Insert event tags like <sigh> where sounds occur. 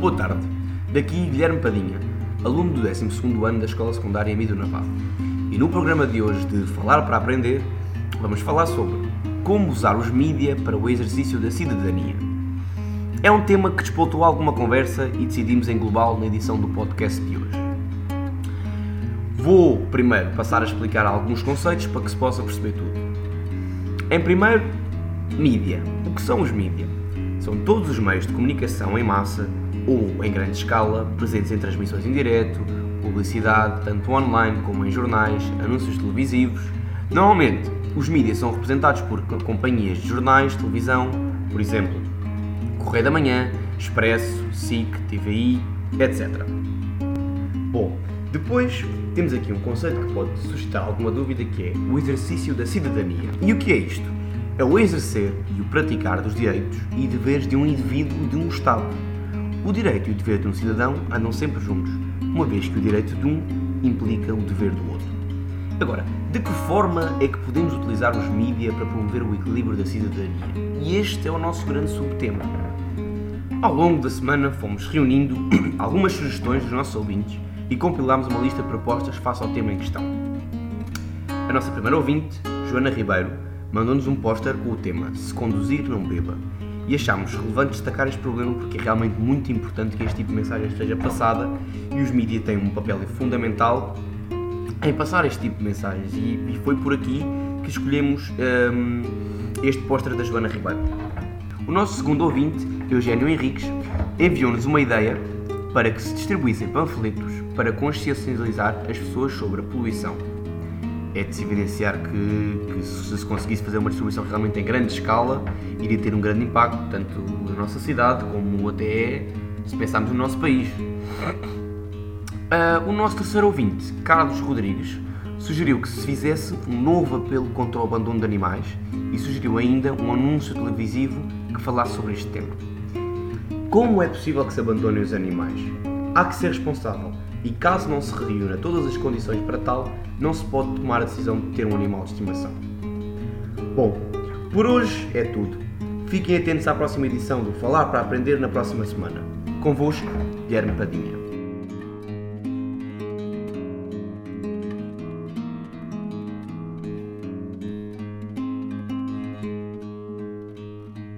Boa tarde. Daqui Guilherme Padinha, aluno do 12 ano da Escola Secundária Amido Navarro. E no programa de hoje de Falar para Aprender, vamos falar sobre como usar os mídia para o exercício da cidadania. É um tema que despoltou alguma conversa e decidimos englobá-lo na edição do podcast de hoje. Vou primeiro passar a explicar alguns conceitos para que se possa perceber tudo. Em primeiro, mídia. O que são os mídia? São todos os meios de comunicação em massa ou em grande escala, presentes em transmissões em direto, publicidade, tanto online como em jornais, anúncios televisivos. Normalmente, os mídias são representados por companhias de jornais, televisão, por exemplo, Correio da Manhã, Expresso, SIC, TVI, etc. Bom, depois temos aqui um conceito que pode suscitar alguma dúvida que é o exercício da cidadania. E o que é isto? É o exercer e o praticar dos direitos e deveres de um indivíduo e de um Estado. O direito e o dever de um cidadão andam sempre juntos, uma vez que o direito de um implica o dever do outro. Agora, de que forma é que podemos utilizar os mídias para promover o equilíbrio da cidadania? E este é o nosso grande subtema. Ao longo da semana fomos reunindo <clears throat> algumas sugestões dos nossos ouvintes e compilámos uma lista de propostas face ao tema em questão. A nossa primeira ouvinte, Joana Ribeiro, mandou-nos um póster com o tema Se conduzir, não beba. E achámos relevante destacar este problema porque é realmente muito importante que este tipo de mensagem esteja passada e os mídias têm um papel fundamental em passar este tipo de mensagens. E, e foi por aqui que escolhemos um, este póster da Joana Ribeiro. O nosso segundo ouvinte, Eugênio Henriques, enviou-nos uma ideia para que se distribuíssem panfletos para consciencializar as pessoas sobre a poluição. É de se evidenciar que, que, se se conseguisse fazer uma distribuição realmente em grande escala, iria ter um grande impacto, tanto na nossa cidade como até se pensarmos no nosso país. Uh, o nosso terceiro ouvinte, Carlos Rodrigues, sugeriu que se fizesse um novo apelo contra o abandono de animais e sugeriu ainda um anúncio televisivo que falasse sobre este tema. Como é possível que se abandonem os animais? Há que ser responsável e, caso não se reúna todas as condições para tal, não se pode tomar a decisão de ter um animal de estimação. Bom, por hoje é tudo. Fiquem atentos à próxima edição do Falar para Aprender na próxima semana. Convosco, Guilherme Padinha.